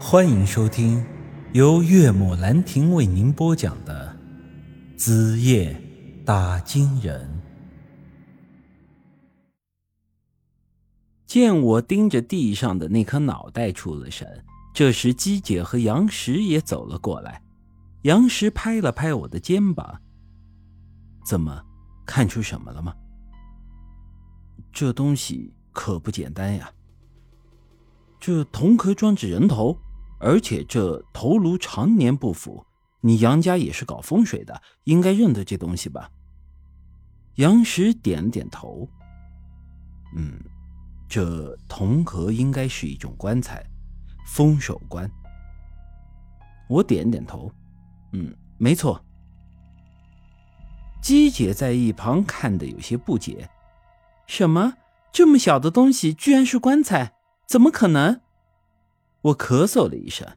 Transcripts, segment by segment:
欢迎收听由岳母兰亭为您播讲的《子夜打金人》。见我盯着地上的那颗脑袋出了神，这时姬姐和杨石也走了过来。杨石拍了拍我的肩膀：“怎么，看出什么了吗？这东西可不简单呀！这铜壳装着人头。”而且这头颅常年不腐，你杨家也是搞风水的，应该认得这东西吧？杨石点了点头。嗯，这铜壳应该是一种棺材，风守棺。我点点头。嗯，没错。姬姐在一旁看的有些不解：什么？这么小的东西居然是棺材？怎么可能？我咳嗽了一声，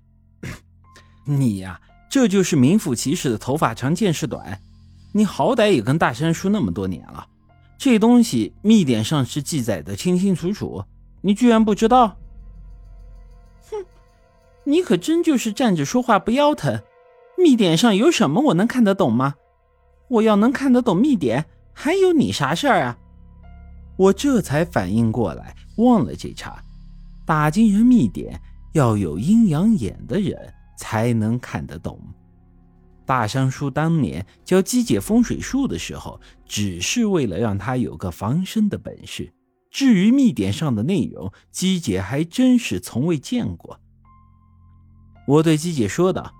你呀，这就是名副其实的头发长见识短。你好歹也跟大山叔那么多年了，这东西密典上是记载的清清楚楚，你居然不知道？哼，你可真就是站着说话不腰疼。密典上有什么我能看得懂吗？我要能看得懂密典，还有你啥事儿啊？我这才反应过来，忘了这茬，打金人密典。要有阴阳眼的人才能看得懂。大山叔当年教姬姐风水术的时候，只是为了让她有个防身的本事。至于密典上的内容，姬姐还真是从未见过。我对姬姐说道：“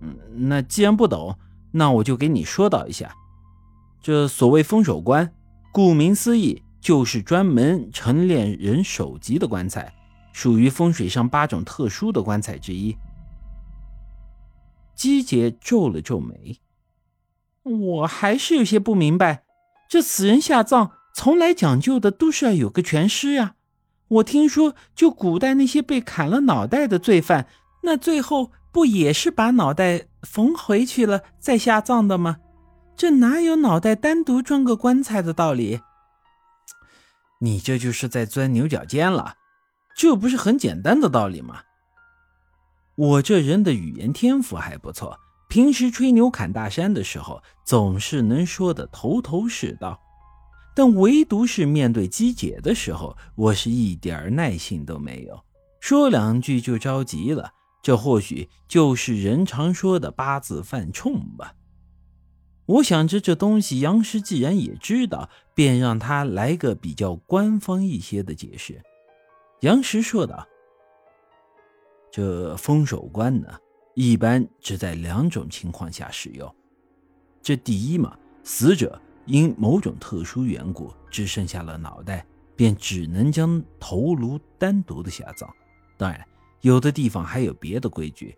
嗯，那既然不懂，那我就给你说道一下。这所谓风守棺，顾名思义，就是专门陈列人首级的棺材。”属于风水上八种特殊的棺材之一。姬姐皱了皱眉，我还是有些不明白，这死人下葬从来讲究的都是要有个全尸呀。我听说，就古代那些被砍了脑袋的罪犯，那最后不也是把脑袋缝回去了再下葬的吗？这哪有脑袋单独装个棺材的道理？你这就是在钻牛角尖了。这不是很简单的道理吗？我这人的语言天赋还不错，平时吹牛侃大山的时候，总是能说的头头是道。但唯独是面对姬姐的时候，我是一点耐心都没有，说两句就着急了。这或许就是人常说的八字犯冲吧。我想着这东西，杨师既然也知道，便让他来个比较官方一些的解释。杨石说道：“这封守棺呢，一般只在两种情况下使用。这第一嘛，死者因某种特殊缘故只剩下了脑袋，便只能将头颅单独的下葬。当然，有的地方还有别的规矩，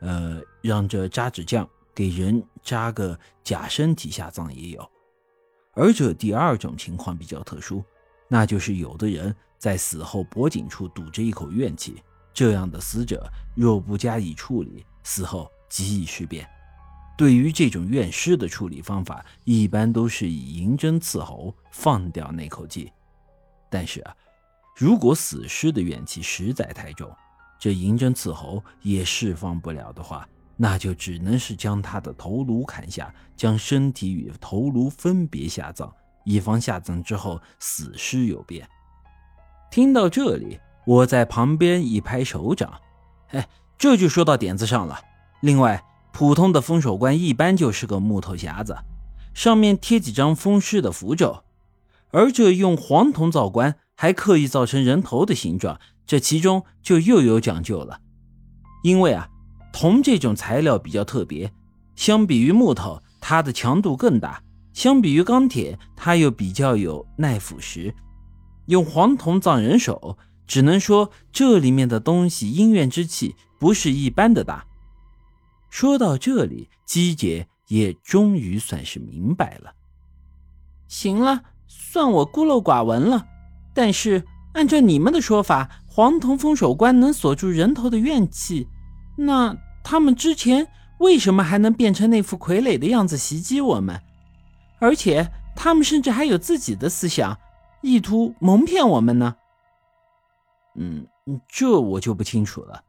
呃，让这扎纸匠给人扎个假身体下葬也有。而这第二种情况比较特殊，那就是有的人。”在死后脖颈处堵着一口怨气，这样的死者若不加以处理，死后极易尸变。对于这种怨尸的处理方法，一般都是以银针刺喉，放掉那口气。但是啊，如果死尸的怨气实在太重，这银针刺喉也释放不了的话，那就只能是将他的头颅砍下，将身体与头颅分别下葬，以防下葬之后死尸有变。听到这里，我在旁边一拍手掌，哎，这就说到点子上了。另外，普通的封守棺一般就是个木头匣子，上面贴几张封尸的符咒，而这用黄铜造棺，还刻意造成人头的形状，这其中就又有讲究了。因为啊，铜这种材料比较特别，相比于木头，它的强度更大；相比于钢铁，它又比较有耐腐蚀。用黄铜葬人手，只能说这里面的东西阴怨之气不是一般的大。说到这里，姬姐也终于算是明白了。行了，算我孤陋寡闻了。但是按照你们的说法，黄铜封守棺能锁住人头的怨气，那他们之前为什么还能变成那副傀儡的样子袭击我们？而且他们甚至还有自己的思想。意图蒙骗我们呢？嗯，这我就不清楚了。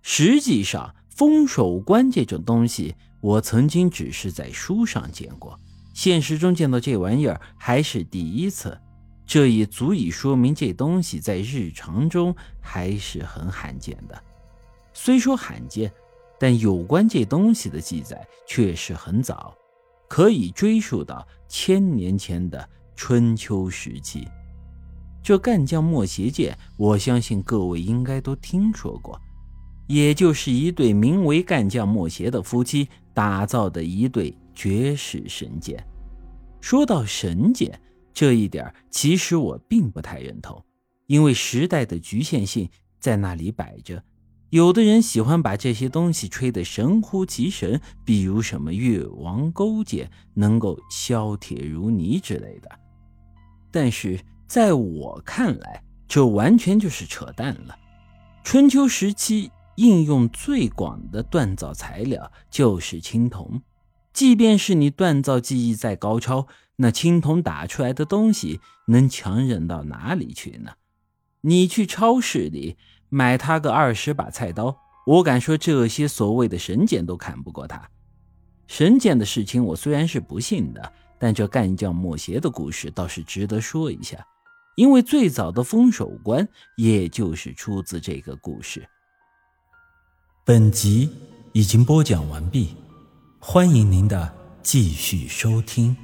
实际上，封手关这种东西，我曾经只是在书上见过，现实中见到这玩意儿还是第一次。这也足以说明这东西在日常中还是很罕见的。虽说罕见，但有关这东西的记载确实很早，可以追溯到千年前的春秋时期。这干将莫邪剑，我相信各位应该都听说过，也就是一对名为干将莫邪的夫妻打造的一对绝世神剑。说到神剑这一点，其实我并不太认同，因为时代的局限性在那里摆着。有的人喜欢把这些东西吹得神乎其神，比如什么越王勾践能够削铁如泥之类的，但是。在我看来，这完全就是扯淡了。春秋时期应用最广的锻造材料就是青铜，即便是你锻造技艺再高超，那青铜打出来的东西能强忍到哪里去呢？你去超市里买它个二十把菜刀，我敢说这些所谓的神剑都砍不过它。神剑的事情我虽然是不信的，但这干将莫邪的故事倒是值得说一下。因为最早的封守关，也就是出自这个故事。本集已经播讲完毕，欢迎您的继续收听。